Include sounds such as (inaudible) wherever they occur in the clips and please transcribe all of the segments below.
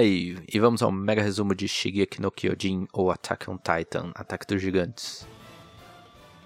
Hey, e vamos ao mega resumo de Shigeki no Kyojin ou Attack on Titan, Ataque dos Gigantes.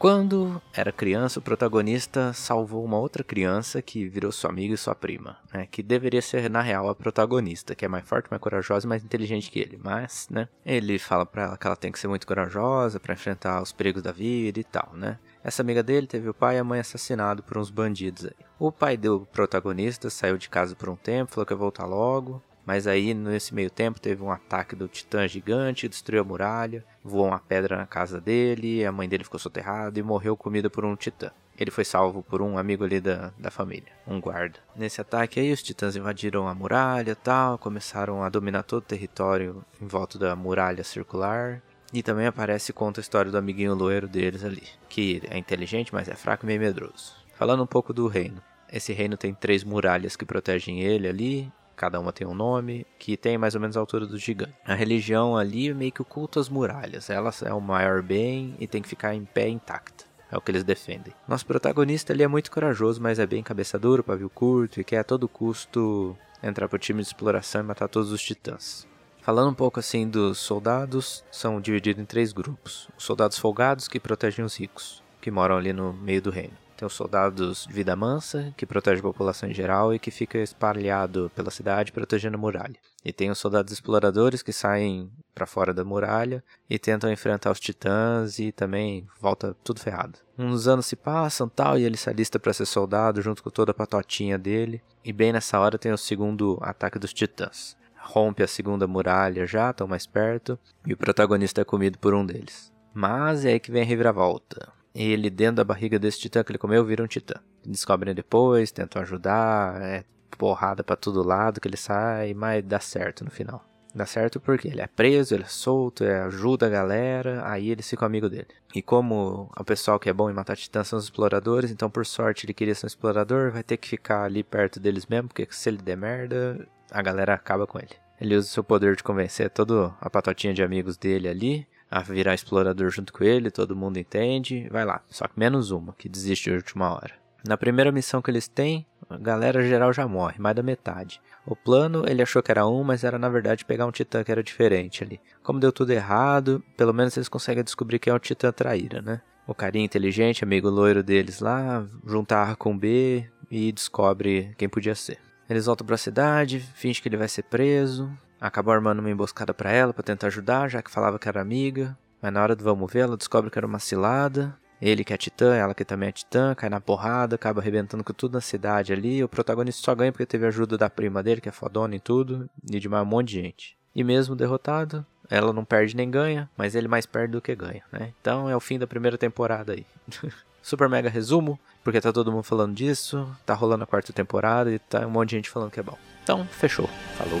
Quando era criança, o protagonista salvou uma outra criança que virou sua amiga e sua prima, né? Que deveria ser, na real, a protagonista, que é mais forte, mais corajosa e mais inteligente que ele. Mas, né? Ele fala pra ela que ela tem que ser muito corajosa para enfrentar os perigos da vida e tal, né? Essa amiga dele teve o pai e a mãe assassinados por uns bandidos aí. O pai do protagonista saiu de casa por um tempo, falou que ia voltar logo. Mas aí, nesse meio tempo, teve um ataque do titã gigante, destruiu a muralha, voou uma pedra na casa dele, a mãe dele ficou soterrada e morreu comida por um titã. Ele foi salvo por um amigo ali da, da família, um guarda. Nesse ataque aí, os titãs invadiram a muralha e tal, começaram a dominar todo o território em volta da muralha circular. E também aparece e conta a história do amiguinho loiro deles ali, que é inteligente, mas é fraco e meio medroso. Falando um pouco do reino. Esse reino tem três muralhas que protegem ele ali, cada uma tem um nome, que tem mais ou menos a altura do gigante. A religião ali meio que oculta as muralhas, ela é o maior bem e tem que ficar em pé intacta. É o que eles defendem. Nosso protagonista ele é muito corajoso, mas é bem cabeça dura, pavio curto e quer a todo custo entrar pro time de exploração e matar todos os titãs. Falando um pouco assim dos soldados, são divididos em três grupos. Os soldados folgados que protegem os ricos, que moram ali no meio do reino. Tem os soldados de vida mansa, que protege a população em geral e que fica espalhado pela cidade protegendo a muralha. E tem os soldados exploradores que saem para fora da muralha e tentam enfrentar os titãs e também volta tudo ferrado. Uns anos se passam tal e ele se alista para ser soldado junto com toda a patotinha dele. E bem nessa hora tem o segundo ataque dos titãs. Rompe a segunda muralha já, estão mais perto, e o protagonista é comido por um deles. Mas é aí que vem a reviravolta ele dentro da barriga desse titã que ele comeu vira um titã. Descobrem depois, tentam ajudar, é porrada para todo lado que ele sai, mas dá certo no final. Dá certo porque ele é preso, ele é solto, ele ajuda a galera, aí eles ficam amigo dele. E como o pessoal que é bom em matar titãs são os exploradores, então por sorte ele queria ser um explorador, vai ter que ficar ali perto deles mesmo, porque se ele der merda, a galera acaba com ele. Ele usa o seu poder de convencer toda a patotinha de amigos dele ali, a virar explorador junto com ele, todo mundo entende, vai lá. Só que menos uma, que desiste de última hora. Na primeira missão que eles têm, a galera geral já morre, mais da metade. O plano, ele achou que era um, mas era na verdade pegar um titã que era diferente ali. Como deu tudo errado, pelo menos eles conseguem descobrir quem é o titã traíra, né? O carinha inteligente, amigo loiro deles lá, junta A com B e descobre quem podia ser. Eles voltam para a cidade, finge que ele vai ser preso, Acabou armando uma emboscada para ela para tentar ajudar, já que falava que era amiga. Mas na hora do vamos ver, ela descobre que era uma cilada. Ele que é titã, ela que também é titã, cai na porrada, acaba arrebentando com tudo na cidade ali. O protagonista só ganha porque teve ajuda da prima dele, que é fodona e tudo, e de mais um monte de gente. E mesmo derrotado, ela não perde nem ganha, mas ele mais perde do que ganha, né? Então é o fim da primeira temporada aí. (laughs) Super mega resumo, porque tá todo mundo falando disso, tá rolando a quarta temporada e tá um monte de gente falando que é bom. Então, fechou. Falou.